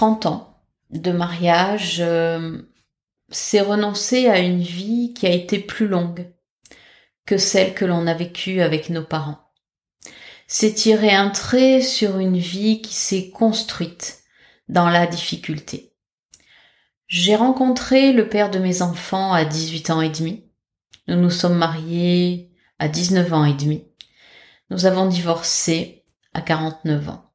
30 ans de mariage, euh, c'est renoncer à une vie qui a été plus longue que celle que l'on a vécue avec nos parents. C'est tirer un trait sur une vie qui s'est construite dans la difficulté. J'ai rencontré le père de mes enfants à 18 ans et demi. Nous nous sommes mariés à 19 ans et demi. Nous avons divorcé à 49 ans.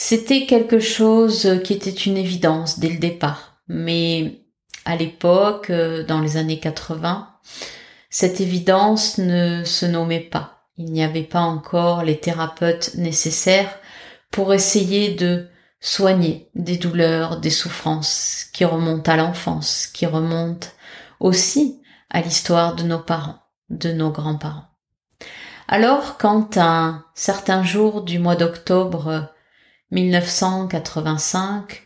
C'était quelque chose qui était une évidence dès le départ, mais à l'époque, euh, dans les années 80, cette évidence ne se nommait pas. Il n'y avait pas encore les thérapeutes nécessaires pour essayer de soigner des douleurs, des souffrances qui remontent à l'enfance, qui remontent aussi à l'histoire de nos parents, de nos grands-parents. Alors, quand un certain jour du mois d'octobre 1985,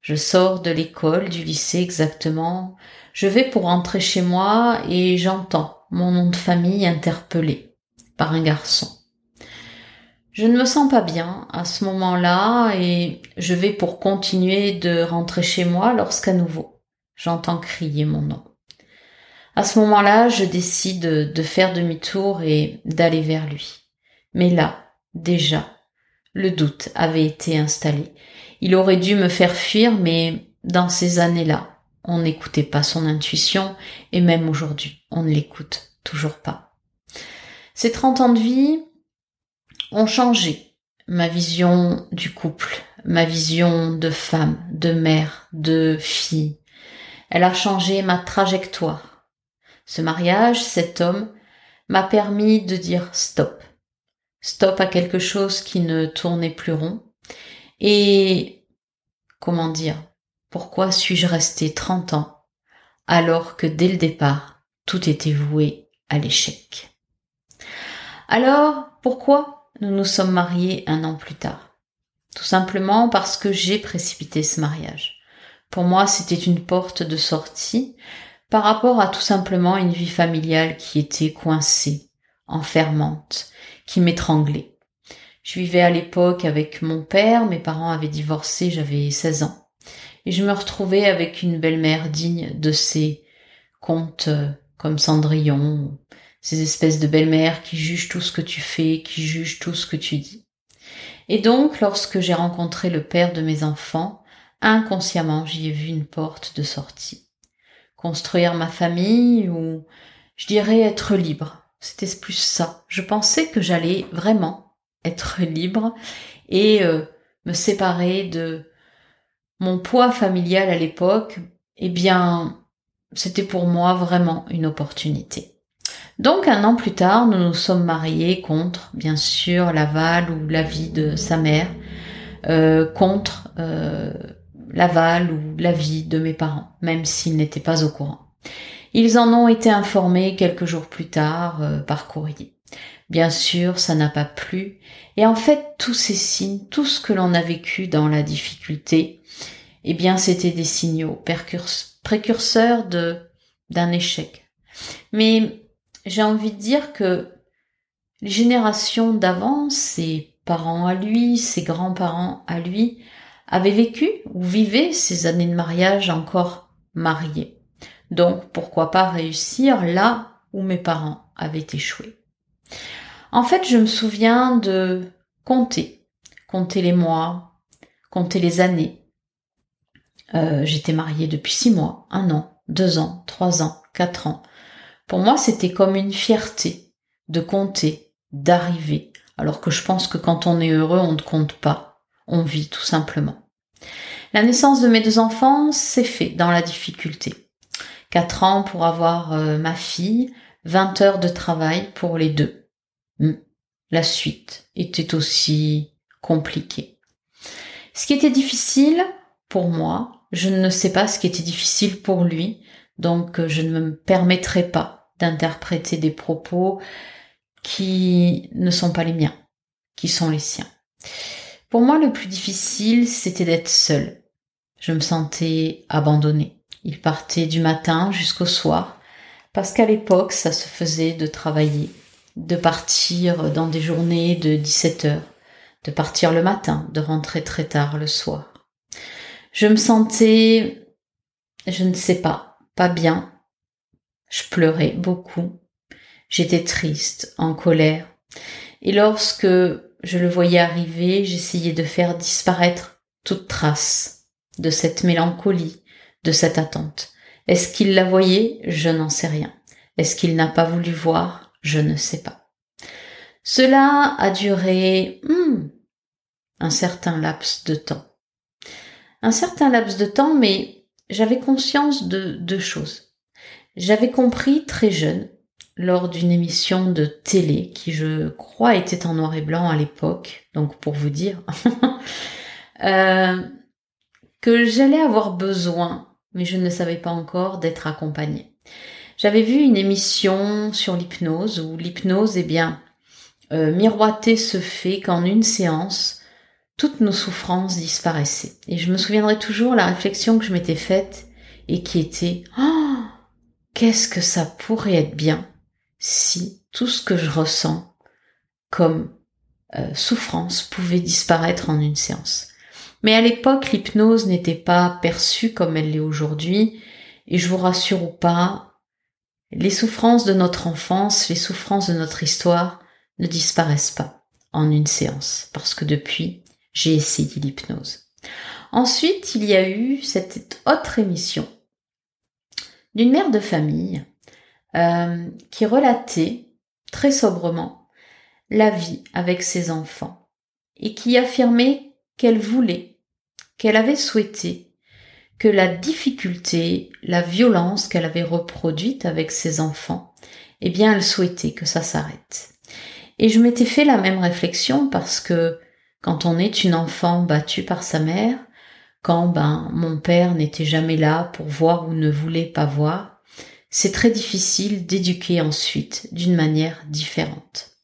je sors de l'école, du lycée exactement. Je vais pour rentrer chez moi et j'entends mon nom de famille interpellé par un garçon. Je ne me sens pas bien à ce moment-là et je vais pour continuer de rentrer chez moi lorsqu'à nouveau j'entends crier mon nom. À ce moment-là, je décide de faire demi-tour et d'aller vers lui. Mais là, déjà, le doute avait été installé il aurait dû me faire fuir, mais dans ces années-là, on n'écoutait pas son intuition, et même aujourd'hui, on ne l'écoute toujours pas. Ces 30 ans de vie ont changé ma vision du couple, ma vision de femme, de mère, de fille. Elle a changé ma trajectoire. Ce mariage, cet homme, m'a permis de dire stop. Stop à quelque chose qui ne tournait plus rond. Et comment dire, pourquoi suis-je resté 30 ans alors que dès le départ, tout était voué à l'échec? Alors, pourquoi nous nous sommes mariés un an plus tard? Tout simplement parce que j'ai précipité ce mariage. Pour moi, c'était une porte de sortie par rapport à tout simplement une vie familiale qui était coincée, enfermante, qui m'étranglait. Je vivais à l'époque avec mon père, mes parents avaient divorcé, j'avais 16 ans. Et je me retrouvais avec une belle-mère digne de ces contes euh, comme Cendrillon, ces espèces de belles-mères qui jugent tout ce que tu fais, qui jugent tout ce que tu dis. Et donc, lorsque j'ai rencontré le père de mes enfants, inconsciemment, j'y ai vu une porte de sortie. Construire ma famille ou, je dirais, être libre. C'était plus ça. Je pensais que j'allais vraiment être libre et euh, me séparer de mon poids familial à l'époque, eh bien, c'était pour moi vraiment une opportunité. Donc un an plus tard, nous nous sommes mariés contre, bien sûr, l'aval ou l'avis de sa mère, euh, contre euh, l'aval ou l'avis de mes parents, même s'ils n'étaient pas au courant. Ils en ont été informés quelques jours plus tard par courrier. Bien sûr, ça n'a pas plu. Et en fait, tous ces signes, tout ce que l'on a vécu dans la difficulté, eh bien, c'était des signaux précurseurs de, d'un échec. Mais j'ai envie de dire que les générations d'avant, ses parents à lui, ses grands-parents à lui, avaient vécu ou vivaient ces années de mariage encore mariés. Donc, pourquoi pas réussir là où mes parents avaient échoué. En fait, je me souviens de compter, compter les mois, compter les années. Euh, j'étais mariée depuis six mois, un an, deux ans, trois ans, quatre ans. Pour moi, c'était comme une fierté de compter, d'arriver, alors que je pense que quand on est heureux, on ne compte pas, on vit tout simplement. La naissance de mes deux enfants s'est fait dans la difficulté. Quatre ans pour avoir euh, ma fille, 20 heures de travail pour les deux. Hmm. La suite était aussi compliquée. Ce qui était difficile pour moi, je ne sais pas ce qui était difficile pour lui, donc euh, je ne me permettrai pas d'interpréter des propos qui ne sont pas les miens, qui sont les siens. Pour moi, le plus difficile, c'était d'être seule. Je me sentais abandonnée. Il partait du matin jusqu'au soir parce qu'à l'époque, ça se faisait de travailler, de partir dans des journées de 17 heures, de partir le matin, de rentrer très tard le soir. Je me sentais, je ne sais pas, pas bien. Je pleurais beaucoup. J'étais triste, en colère. Et lorsque je le voyais arriver, j'essayais de faire disparaître toute trace de cette mélancolie, de cette attente. Est-ce qu'il la voyait? Je n'en sais rien. Est-ce qu'il n'a pas voulu voir? Je ne sais pas. Cela a duré hmm, un certain laps de temps. Un certain laps de temps, mais j'avais conscience de deux choses. J'avais compris très jeune, lors d'une émission de télé qui je crois était en noir et blanc à l'époque, donc pour vous dire, euh, que j'allais avoir besoin, mais je ne savais pas encore, d'être accompagnée. J'avais vu une émission sur l'hypnose où l'hypnose, eh bien, euh, miroiter ce fait qu'en une séance, toutes nos souffrances disparaissaient. Et je me souviendrai toujours la réflexion que je m'étais faite et qui était oh, qu'est-ce que ça pourrait être bien si tout ce que je ressens comme euh, souffrance pouvait disparaître en une séance? Mais à l'époque, l'hypnose n'était pas perçue comme elle l'est aujourd'hui, et je vous rassure ou pas, les souffrances de notre enfance, les souffrances de notre histoire ne disparaissent pas en une séance, parce que depuis, j'ai essayé l'hypnose. Ensuite, il y a eu cette autre émission d'une mère de famille euh, qui relatait très sobrement la vie avec ses enfants et qui affirmait qu'elle voulait, qu'elle avait souhaité que la difficulté, la violence qu'elle avait reproduite avec ses enfants, eh bien elle souhaitait que ça s'arrête. Et je m'étais fait la même réflexion parce que quand on est une enfant battue par sa mère, quand ben mon père n'était jamais là pour voir ou ne voulait pas voir, c'est très difficile d'éduquer ensuite d'une manière différente.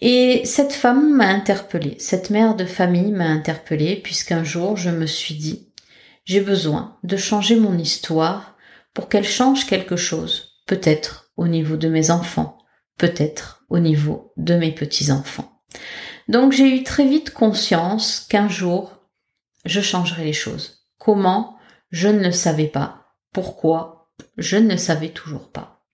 Et cette femme m'a interpellée, cette mère de famille m'a interpellée puisqu'un jour je me suis dit, j'ai besoin de changer mon histoire pour qu'elle change quelque chose, peut-être au niveau de mes enfants, peut-être au niveau de mes petits-enfants. Donc j'ai eu très vite conscience qu'un jour, je changerai les choses. Comment? Je ne le savais pas. Pourquoi? Je ne savais toujours pas.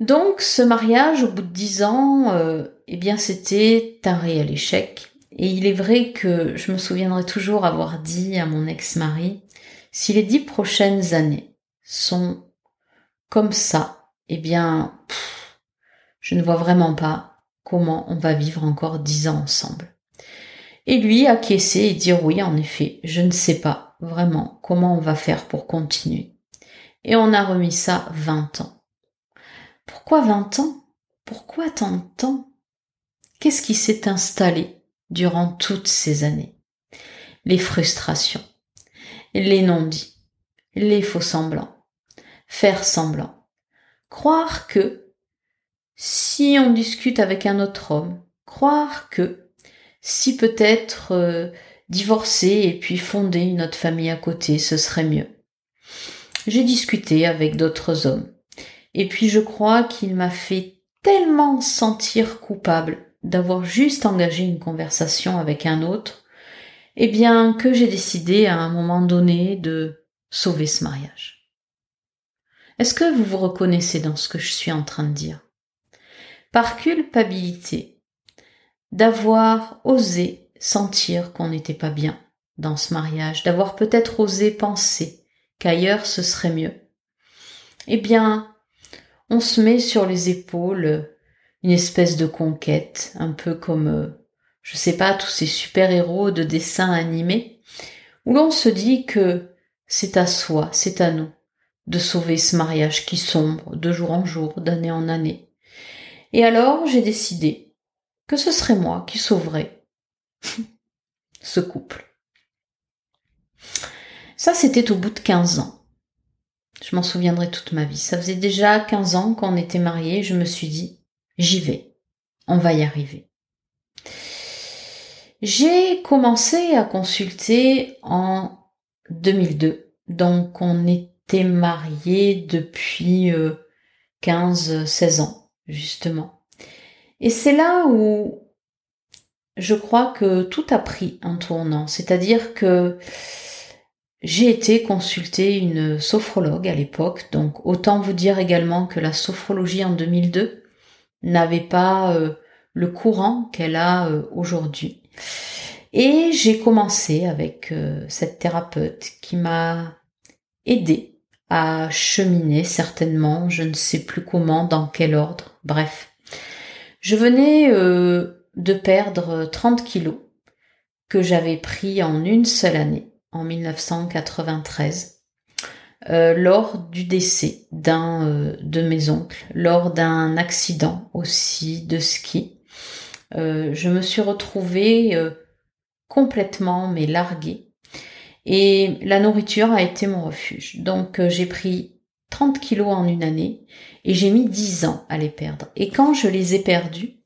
Donc ce mariage, au bout de dix ans, euh, eh bien c'était un réel échec. Et il est vrai que je me souviendrai toujours avoir dit à mon ex-mari, si les dix prochaines années sont comme ça, eh bien, je ne vois vraiment pas comment on va vivre encore dix ans ensemble. Et lui acquiescer et dire oui, en effet, je ne sais pas vraiment comment on va faire pour continuer. Et on a remis ça 20 ans. Pourquoi 20 ans? Pourquoi tant de temps? Qu'est-ce qui s'est installé durant toutes ces années? Les frustrations, les non-dits, les faux semblants, faire semblant, croire que si on discute avec un autre homme, croire que si peut-être euh, divorcer et puis fonder une autre famille à côté, ce serait mieux j'ai discuté avec d'autres hommes. Et puis je crois qu'il m'a fait tellement sentir coupable d'avoir juste engagé une conversation avec un autre, eh bien que j'ai décidé à un moment donné de sauver ce mariage. Est-ce que vous vous reconnaissez dans ce que je suis en train de dire? Par culpabilité, d'avoir osé sentir qu'on n'était pas bien dans ce mariage, d'avoir peut-être osé penser qu'ailleurs ce serait mieux. Eh bien, on se met sur les épaules une espèce de conquête, un peu comme, euh, je sais pas, tous ces super-héros de dessins animés, où l'on se dit que c'est à soi, c'est à nous, de sauver ce mariage qui sombre de jour en jour, d'année en année. Et alors j'ai décidé que ce serait moi qui sauverais ce couple. Ça, c'était au bout de 15 ans. Je m'en souviendrai toute ma vie. Ça faisait déjà 15 ans qu'on était mariés. Je me suis dit, j'y vais. On va y arriver. J'ai commencé à consulter en 2002. Donc, on était mariés depuis 15, euh, 16 ans, justement. Et c'est là où je crois que tout a pris un tournant. C'est-à-dire que j'ai été consulter une sophrologue à l'époque, donc autant vous dire également que la sophrologie en 2002 n'avait pas euh, le courant qu'elle a euh, aujourd'hui. Et j'ai commencé avec euh, cette thérapeute qui m'a aidé à cheminer certainement, je ne sais plus comment, dans quel ordre, bref. Je venais de perdre 30 kilos que j'avais pris en une seule année en 1993 euh, lors du décès d'un euh, de mes oncles, lors d'un accident aussi de ski. Euh, je me suis retrouvée complètement mais larguée et la nourriture a été mon refuge. Donc j'ai pris 30 kilos en une année et j'ai mis 10 ans à les perdre. Et quand je les ai perdus,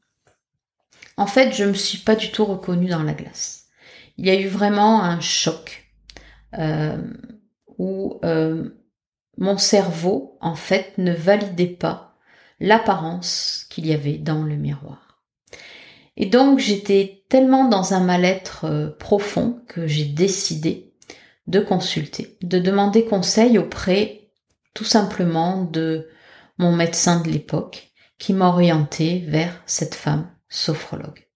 en fait, je me suis pas du tout reconnue dans la glace. Il y a eu vraiment un choc où euh, mon cerveau, en fait, ne validait pas l'apparence qu'il y avait dans le miroir. Et donc j'étais tellement dans un mal-être euh, profond que j'ai décidé de consulter, de demander conseil auprès tout simplement de mon médecin de l'époque qui m'a orienté vers cette femme sophrologue.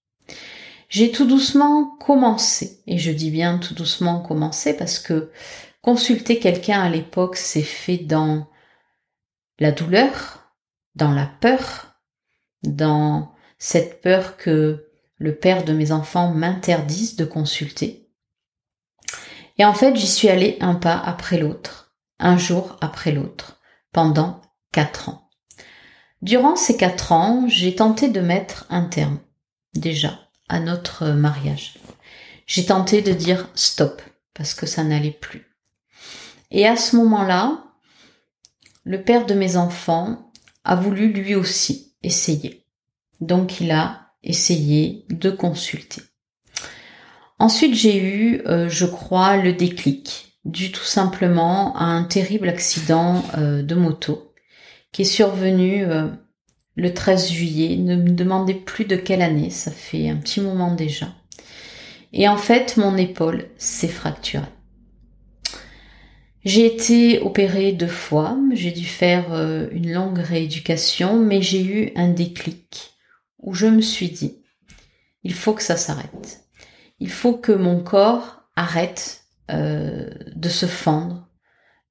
J'ai tout doucement commencé, et je dis bien tout doucement commencé parce que consulter quelqu'un à l'époque s'est fait dans la douleur, dans la peur, dans cette peur que le père de mes enfants m'interdise de consulter. Et en fait, j'y suis allée un pas après l'autre, un jour après l'autre, pendant quatre ans. Durant ces quatre ans, j'ai tenté de mettre un terme, déjà, à notre mariage. J'ai tenté de dire stop parce que ça n'allait plus. Et à ce moment-là, le père de mes enfants a voulu lui aussi essayer. Donc il a essayé de consulter. Ensuite, j'ai eu, euh, je crois, le déclic, dû tout simplement à un terrible accident euh, de moto qui est survenu euh, le 13 juillet. Ne me demandez plus de quelle année, ça fait un petit moment déjà. Et en fait, mon épaule s'est fracturée. J'ai été opérée deux fois, j'ai dû faire euh, une longue rééducation, mais j'ai eu un déclic où je me suis dit, il faut que ça s'arrête. Il faut que mon corps arrête euh, de se fendre.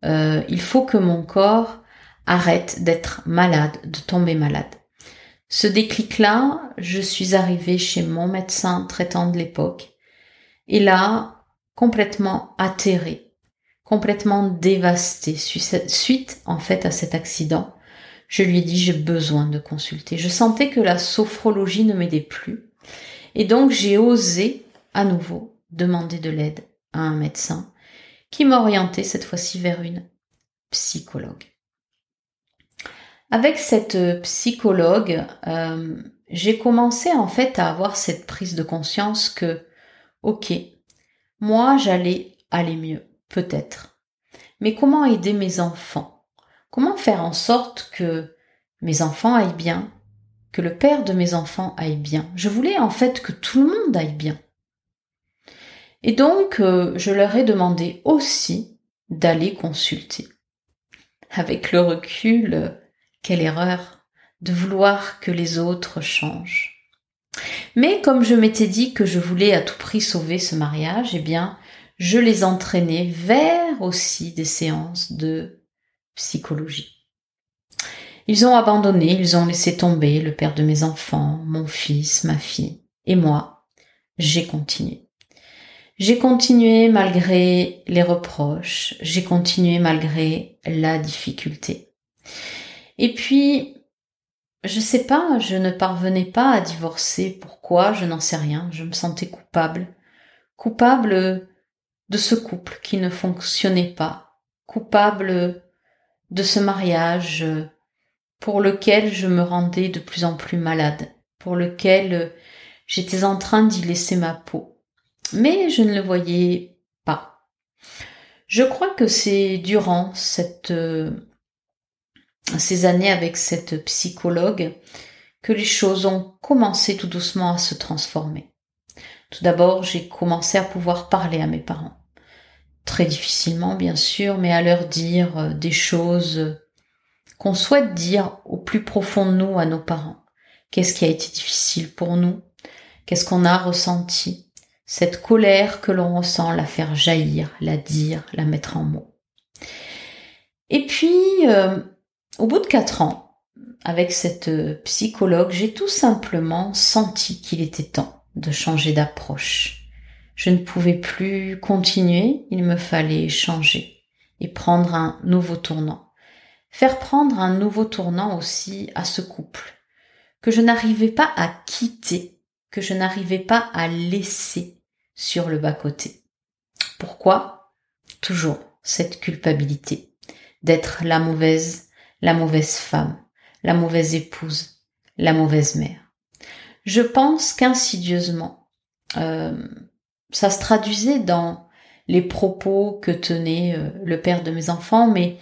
Euh, il faut que mon corps arrête d'être malade, de tomber malade. Ce déclic-là, je suis arrivée chez mon médecin traitant de l'époque, et là, complètement atterrée, complètement dévastée, suite en fait à cet accident, je lui ai dit j'ai besoin de consulter. Je sentais que la sophrologie ne m'aidait plus, et donc j'ai osé à nouveau demander de l'aide à un médecin qui m'orientait cette fois-ci vers une psychologue. Avec cette euh, psychologue, euh, j'ai commencé en fait à avoir cette prise de conscience que, ok, moi j'allais aller mieux, peut-être. Mais comment aider mes enfants? Comment faire en sorte que mes enfants aillent bien, que le père de mes enfants aille bien? Je voulais en fait que tout le monde aille bien. Et donc, euh, je leur ai demandé aussi d'aller consulter. Avec le recul, quelle erreur de vouloir que les autres changent. Mais comme je m'étais dit que je voulais à tout prix sauver ce mariage, eh bien, je les entraînais vers aussi des séances de psychologie. Ils ont abandonné, ils ont laissé tomber le père de mes enfants, mon fils, ma fille. Et moi, j'ai continué. J'ai continué malgré les reproches, j'ai continué malgré la difficulté. Et puis, je sais pas, je ne parvenais pas à divorcer. Pourquoi? Je n'en sais rien. Je me sentais coupable. Coupable de ce couple qui ne fonctionnait pas. Coupable de ce mariage pour lequel je me rendais de plus en plus malade. Pour lequel j'étais en train d'y laisser ma peau. Mais je ne le voyais pas. Je crois que c'est durant cette ces années avec cette psychologue que les choses ont commencé tout doucement à se transformer. Tout d'abord, j'ai commencé à pouvoir parler à mes parents. Très difficilement, bien sûr, mais à leur dire euh, des choses qu'on souhaite dire au plus profond de nous à nos parents. Qu'est-ce qui a été difficile pour nous? Qu'est-ce qu'on a ressenti? Cette colère que l'on ressent, la faire jaillir, la dire, la mettre en mots. Et puis, euh, au bout de quatre ans, avec cette euh, psychologue, j'ai tout simplement senti qu'il était temps de changer d'approche. Je ne pouvais plus continuer, il me fallait changer et prendre un nouveau tournant. Faire prendre un nouveau tournant aussi à ce couple, que je n'arrivais pas à quitter, que je n'arrivais pas à laisser sur le bas-côté. Pourquoi? Toujours cette culpabilité d'être la mauvaise, la mauvaise femme, la mauvaise épouse, la mauvaise mère. Je pense qu'insidieusement, euh, ça se traduisait dans les propos que tenait euh, le père de mes enfants, mais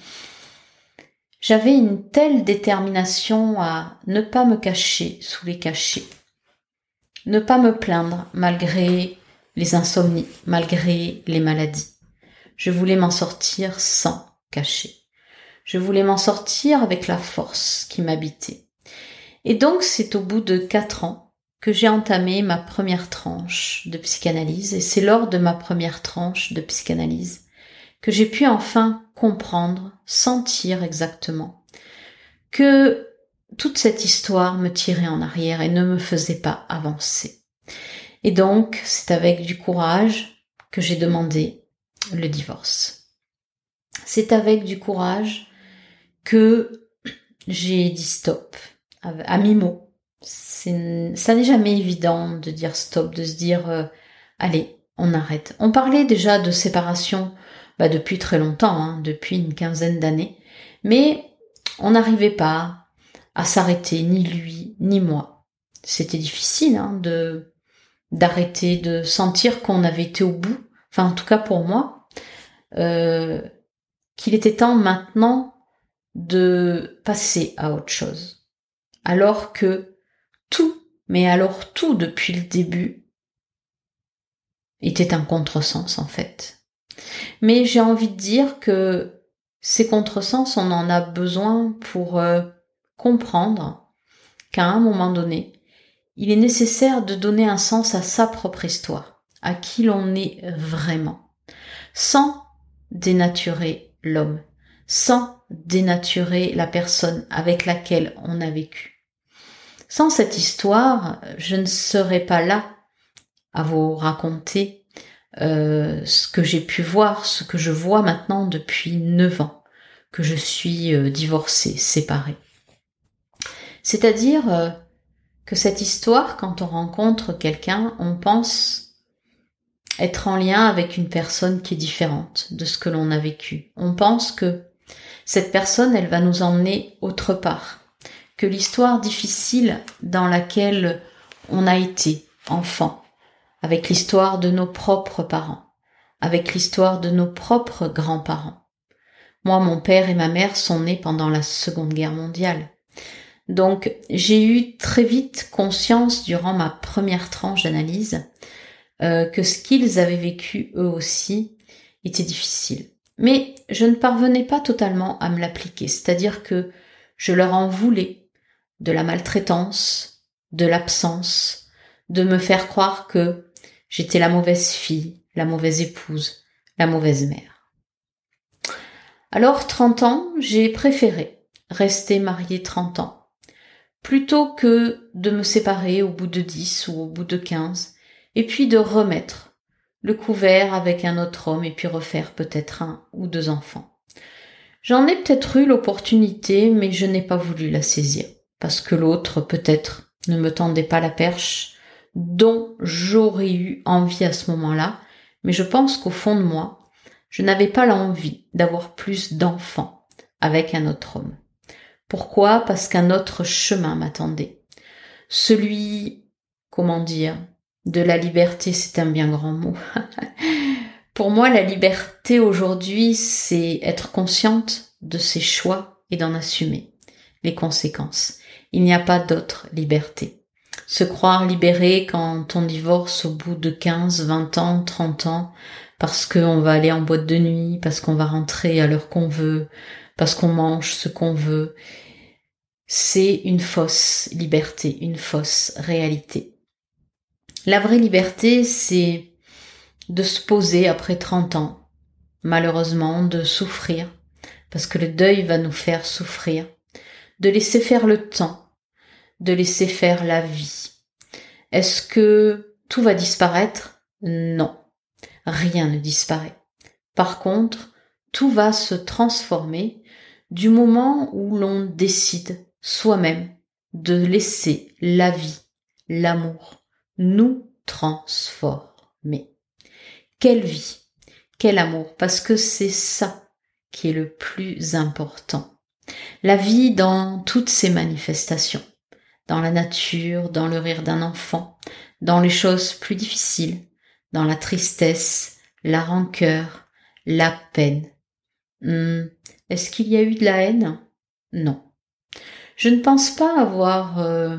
j'avais une telle détermination à ne pas me cacher sous les cachets, ne pas me plaindre malgré les insomnies, malgré les maladies. Je voulais m'en sortir sans cacher. Je voulais m'en sortir avec la force qui m'habitait. Et donc c'est au bout de quatre ans que j'ai entamé ma première tranche de psychanalyse et c'est lors de ma première tranche de psychanalyse que j'ai pu enfin comprendre, sentir exactement que toute cette histoire me tirait en arrière et ne me faisait pas avancer. Et donc, c'est avec du courage que j'ai demandé le divorce. C'est avec du courage que j'ai dit stop à mi-mot ça n'est jamais évident de dire stop, de se dire euh, allez, on arrête. On parlait déjà de séparation bah, depuis très longtemps, hein, depuis une quinzaine d'années, mais on n'arrivait pas à s'arrêter, ni lui, ni moi. C'était difficile hein, de d'arrêter, de sentir qu'on avait été au bout, enfin en tout cas pour moi, euh, qu'il était temps maintenant de passer à autre chose. Alors que tout, mais alors tout depuis le début, était un contresens en fait. Mais j'ai envie de dire que ces contresens, on en a besoin pour euh, comprendre qu'à un moment donné, il est nécessaire de donner un sens à sa propre histoire, à qui l'on est vraiment, sans dénaturer l'homme, sans dénaturer la personne avec laquelle on a vécu. Sans cette histoire, je ne serais pas là à vous raconter euh, ce que j'ai pu voir, ce que je vois maintenant depuis neuf ans que je suis euh, divorcée, séparée. C'est-à-dire euh, que cette histoire, quand on rencontre quelqu'un, on pense être en lien avec une personne qui est différente de ce que l'on a vécu. On pense que cette personne, elle va nous emmener autre part que l'histoire difficile dans laquelle on a été enfant, avec l'histoire de nos propres parents, avec l'histoire de nos propres grands-parents. Moi, mon père et ma mère sont nés pendant la Seconde Guerre mondiale. Donc, j'ai eu très vite conscience durant ma première tranche d'analyse euh, que ce qu'ils avaient vécu eux aussi était difficile. Mais je ne parvenais pas totalement à me l'appliquer, c'est-à-dire que je leur en voulais de la maltraitance, de l'absence, de me faire croire que j'étais la mauvaise fille, la mauvaise épouse, la mauvaise mère. Alors, 30 ans, j'ai préféré rester mariée 30 ans, plutôt que de me séparer au bout de 10 ou au bout de 15, et puis de remettre le couvert avec un autre homme et puis refaire peut-être un ou deux enfants. J'en ai peut-être eu l'opportunité, mais je n'ai pas voulu la saisir parce que l'autre peut-être ne me tendait pas la perche dont j'aurais eu envie à ce moment-là, mais je pense qu'au fond de moi, je n'avais pas l'envie d'avoir plus d'enfants avec un autre homme. Pourquoi? Parce qu'un autre chemin m'attendait. Celui, comment dire, de la liberté, c'est un bien grand mot. Pour moi, la liberté aujourd'hui, c'est être consciente de ses choix et d'en assumer les conséquences. Il n'y a pas d'autre liberté. se croire libéré quand on divorce au bout de 15, 20 ans, 30 ans, parce qu'on va aller en boîte de nuit, parce qu'on va rentrer à l'heure qu'on veut, parce qu'on mange ce qu'on veut. C'est une fausse liberté, une fausse réalité. La vraie liberté, c'est de se poser après 30 ans, malheureusement, de souffrir, parce que le deuil va nous faire souffrir, de laisser faire le temps, de laisser faire la vie. Est-ce que tout va disparaître? Non, rien ne disparaît. Par contre, tout va se transformer du moment où l'on décide soi-même de laisser la vie, l'amour, nous transformer. Quelle vie, quel amour, parce que c'est ça qui est le plus important. La vie dans toutes ses manifestations, dans la nature, dans le rire d'un enfant, dans les choses plus difficiles, dans la tristesse, la rancœur, la peine. Hmm, est-ce qu'il y a eu de la haine? Non. Je ne pense pas avoir euh,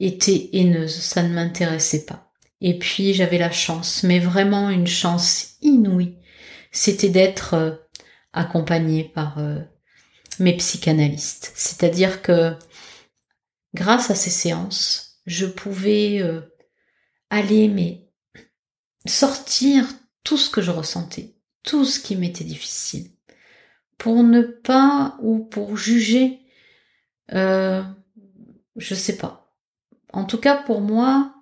été haineuse, ça ne m'intéressait pas. Et puis j'avais la chance, mais vraiment une chance inouïe, c'était d'être euh, accompagnée par euh, mes psychanalystes. C'est-à-dire que grâce à ces séances, je pouvais euh, aller mais sortir tout ce que je ressentais, tout ce qui m'était difficile, pour ne pas ou pour juger, euh, je sais pas. En tout cas pour moi,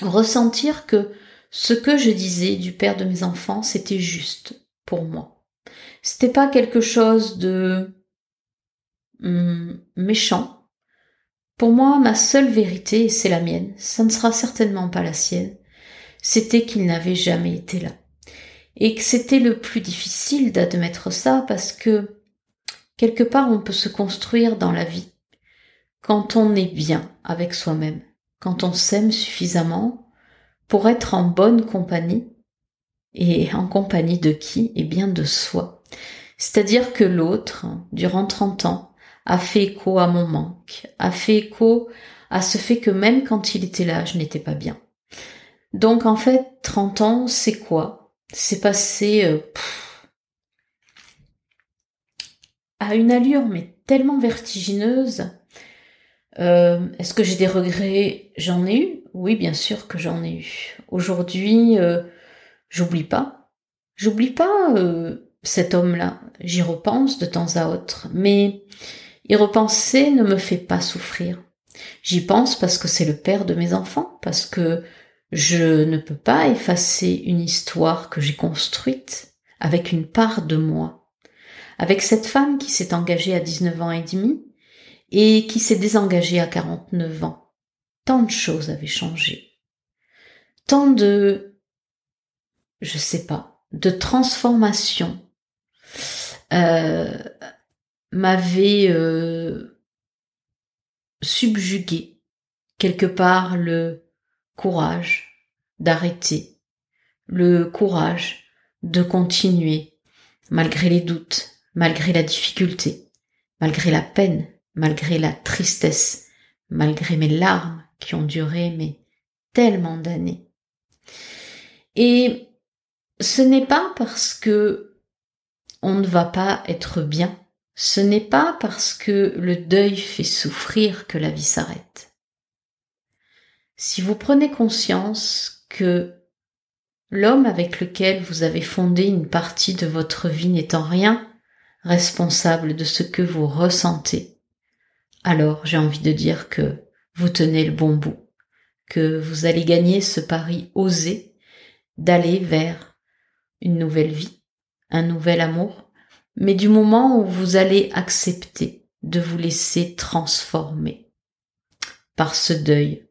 ressentir que ce que je disais du père de mes enfants, c'était juste pour moi. C'était pas quelque chose de hum, méchant, pour moi, ma seule vérité, et c'est la mienne, ça ne sera certainement pas la sienne, c'était qu'il n'avait jamais été là. Et que c'était le plus difficile d'admettre ça parce que quelque part on peut se construire dans la vie quand on est bien avec soi-même, quand on s'aime suffisamment pour être en bonne compagnie et en compagnie de qui? Eh bien de soi. C'est-à-dire que l'autre, durant 30 ans, a fait écho à mon manque, a fait écho à ce fait que même quand il était là, je n'étais pas bien. Donc en fait, 30 ans, c'est quoi? C'est passé euh, à une allure mais tellement vertigineuse. Euh, est-ce que j'ai des regrets? J'en ai eu. Oui, bien sûr que j'en ai eu. Aujourd'hui, euh, j'oublie pas. J'oublie pas cet homme-là. J'y repense de temps à autre. Mais y repenser ne me fait pas souffrir. J'y pense parce que c'est le père de mes enfants, parce que je ne peux pas effacer une histoire que j'ai construite avec une part de moi. Avec cette femme qui s'est engagée à 19 ans et demi et qui s'est désengagée à 49 ans. Tant de choses avaient changé. Tant de, je sais pas, de transformations. Euh, m'avait euh, subjugué quelque part le courage d'arrêter, le courage de continuer malgré les doutes, malgré la difficulté, malgré la peine, malgré la tristesse, malgré mes larmes qui ont duré mais tellement d'années. Et ce n'est pas parce que on ne va pas être bien ce n'est pas parce que le deuil fait souffrir que la vie s'arrête. Si vous prenez conscience que l'homme avec lequel vous avez fondé une partie de votre vie n'est en rien responsable de ce que vous ressentez, alors j'ai envie de dire que vous tenez le bon bout, que vous allez gagner ce pari osé d'aller vers une nouvelle vie, un nouvel amour, mais du moment où vous allez accepter de vous laisser transformer par ce deuil,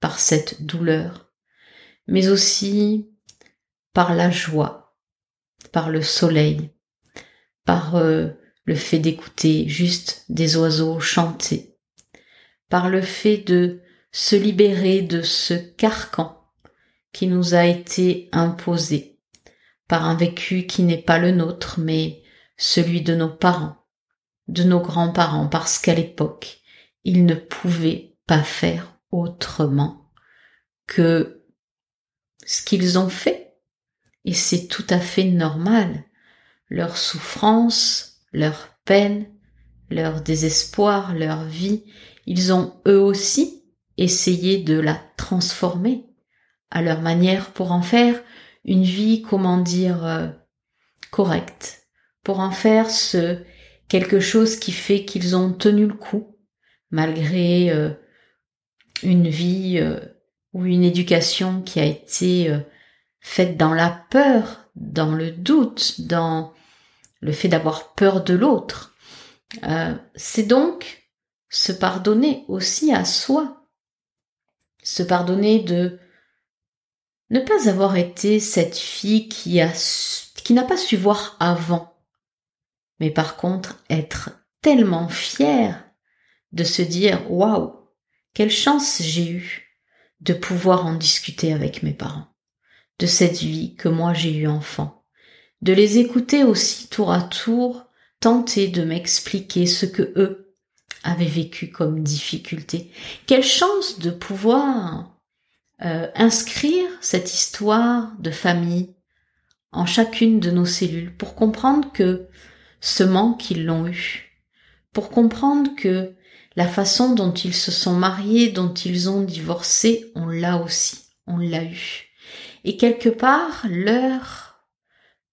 par cette douleur, mais aussi par la joie, par le soleil, par euh, le fait d'écouter juste des oiseaux chanter, par le fait de se libérer de ce carcan qui nous a été imposé par un vécu qui n'est pas le nôtre, mais celui de nos parents, de nos grands-parents, parce qu'à l'époque, ils ne pouvaient pas faire autrement que ce qu'ils ont fait. Et c'est tout à fait normal. Leur souffrance, leur peine, leur désespoir, leur vie, ils ont eux aussi essayé de la transformer à leur manière pour en faire une vie, comment dire, euh, correcte, pour en faire ce quelque chose qui fait qu'ils ont tenu le coup, malgré euh, une vie euh, ou une éducation qui a été faite dans la peur, dans le doute, dans le fait d'avoir peur de l'autre. C'est donc se pardonner aussi à soi, se pardonner de ne pas avoir été cette fille qui a qui n'a pas su voir avant, mais par contre être tellement fière de se dire waouh, quelle chance j'ai eue de pouvoir en discuter avec mes parents, de cette vie que moi j'ai eue enfant, de les écouter aussi tour à tour, tenter de m'expliquer ce que eux avaient vécu comme difficulté. Quelle chance de pouvoir euh, inscrire cette histoire de famille en chacune de nos cellules pour comprendre que ce manque, ils l'ont eu. Pour comprendre que la façon dont ils se sont mariés, dont ils ont divorcé, on l'a aussi, on l'a eu. Et quelque part, leur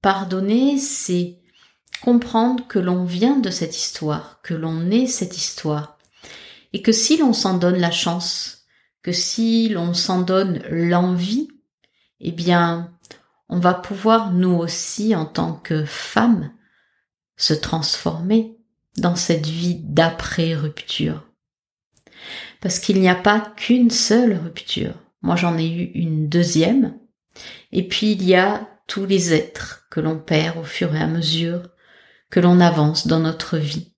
pardonner, c'est comprendre que l'on vient de cette histoire, que l'on est cette histoire, et que si l'on s'en donne la chance, que si l'on s'en donne l'envie, eh bien, on va pouvoir nous aussi, en tant que femmes, se transformer dans cette vie d'après-rupture. Parce qu'il n'y a pas qu'une seule rupture. Moi, j'en ai eu une deuxième. Et puis, il y a tous les êtres que l'on perd au fur et à mesure que l'on avance dans notre vie.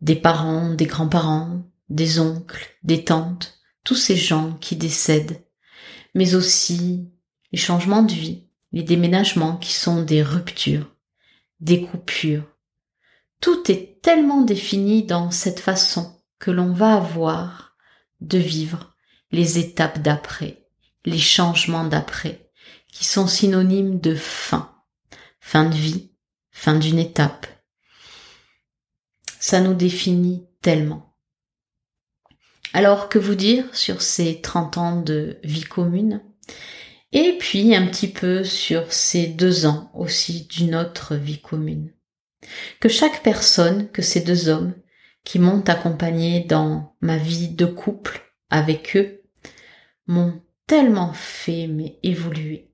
Des parents, des grands-parents, des oncles, des tantes, tous ces gens qui décèdent, mais aussi les changements de vie, les déménagements qui sont des ruptures, des coupures. Tout est tellement défini dans cette façon que l'on va avoir de vivre les étapes d'après, les changements d'après, qui sont synonymes de fin, fin de vie, fin d'une étape. Ça nous définit tellement. Alors que vous dire sur ces 30 ans de vie commune? Et puis un petit peu sur ces deux ans aussi d'une autre vie commune. Que chaque personne, que ces deux hommes qui m'ont accompagné dans ma vie de couple avec eux, m'ont tellement fait évoluer,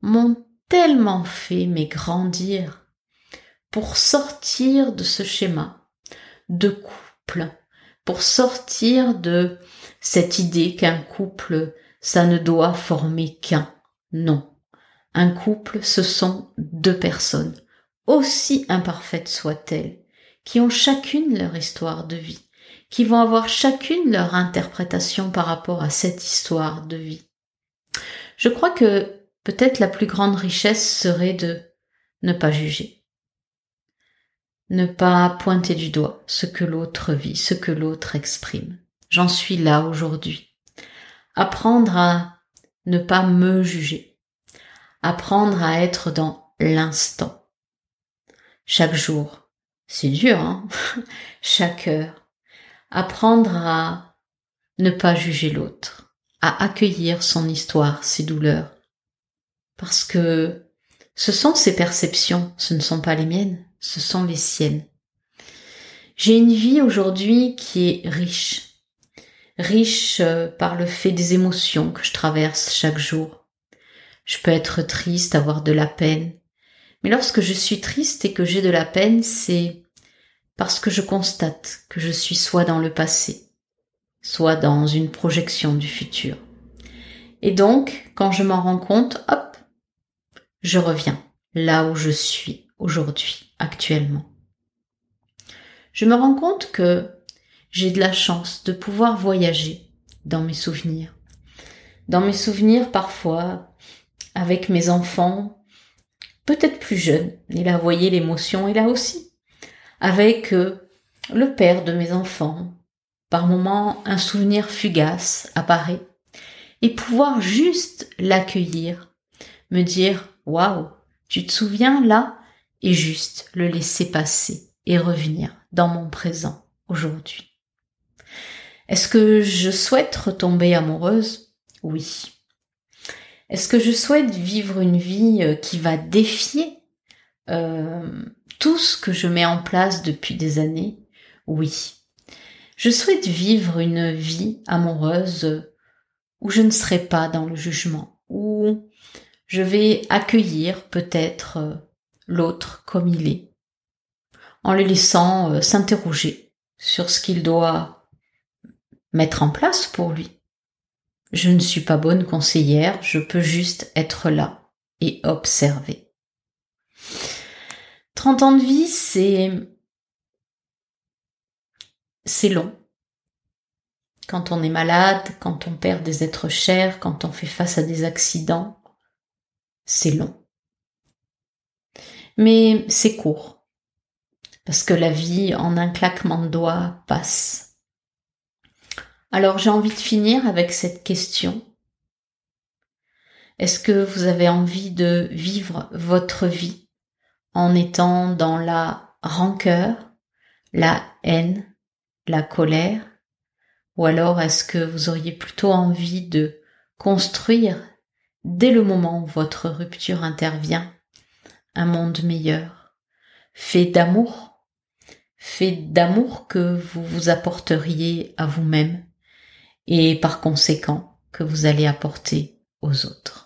m'ont tellement fait grandir pour sortir de ce schéma de couple pour sortir de cette idée qu'un couple, ça ne doit former qu'un. Non. Un couple, ce sont deux personnes, aussi imparfaites soient-elles, qui ont chacune leur histoire de vie, qui vont avoir chacune leur interprétation par rapport à cette histoire de vie. Je crois que peut-être la plus grande richesse serait de ne pas juger ne pas pointer du doigt ce que l'autre vit, ce que l'autre exprime. J'en suis là aujourd'hui. Apprendre à ne pas me juger. Apprendre à être dans l'instant. Chaque jour. C'est dur, hein Chaque heure. Apprendre à ne pas juger l'autre. À accueillir son histoire, ses douleurs. Parce que ce sont ses perceptions, ce ne sont pas les miennes ce sont les siennes. J'ai une vie aujourd'hui qui est riche, riche euh, par le fait des émotions que je traverse chaque jour. Je peux être triste, avoir de la peine, mais lorsque je suis triste et que j'ai de la peine, c'est parce que je constate que je suis soit dans le passé, soit dans une projection du futur. Et donc, quand je m'en rends compte, hop, je reviens là où je suis aujourd'hui actuellement. Je me rends compte que j'ai de la chance de pouvoir voyager dans mes souvenirs. Dans mes souvenirs parfois avec mes enfants, peut-être plus jeunes, et là voyez l'émotion. Est là aussi, avec euh, le père de mes enfants, par moments un souvenir fugace apparaît. Et pouvoir juste l'accueillir, me dire waouh, tu te souviens là? Et juste le laisser passer et revenir dans mon présent aujourd'hui. Est-ce que je souhaite retomber amoureuse? Oui. Est-ce que je souhaite vivre une vie euh, qui va défier euh, tout ce que je mets en place depuis des années? Oui. Je souhaite vivre une vie amoureuse où je ne serai pas dans le jugement, où je vais accueillir peut-être euh, l'autre comme il est, en le laissant s'interroger sur ce qu'il doit mettre en place pour lui. Je ne suis pas bonne conseillère, je peux juste être là et observer. 30 ans de vie, c'est c'est long. Quand on est malade, quand on perd des êtres chers, quand on fait face à des accidents, c'est long. Mais c'est court. Parce que la vie, en un claquement de doigts, passe. Alors j'ai envie de finir avec cette question. Est-ce que vous avez envie de vivre votre vie en étant dans la rancœur, la haine, la colère? Ou alors est-ce que vous auriez plutôt envie de construire, dès le moment où votre rupture intervient, un monde meilleur, fait d'amour, fait d'amour que vous vous apporteriez à vous-même? Et par conséquent que vous allez apporter aux autres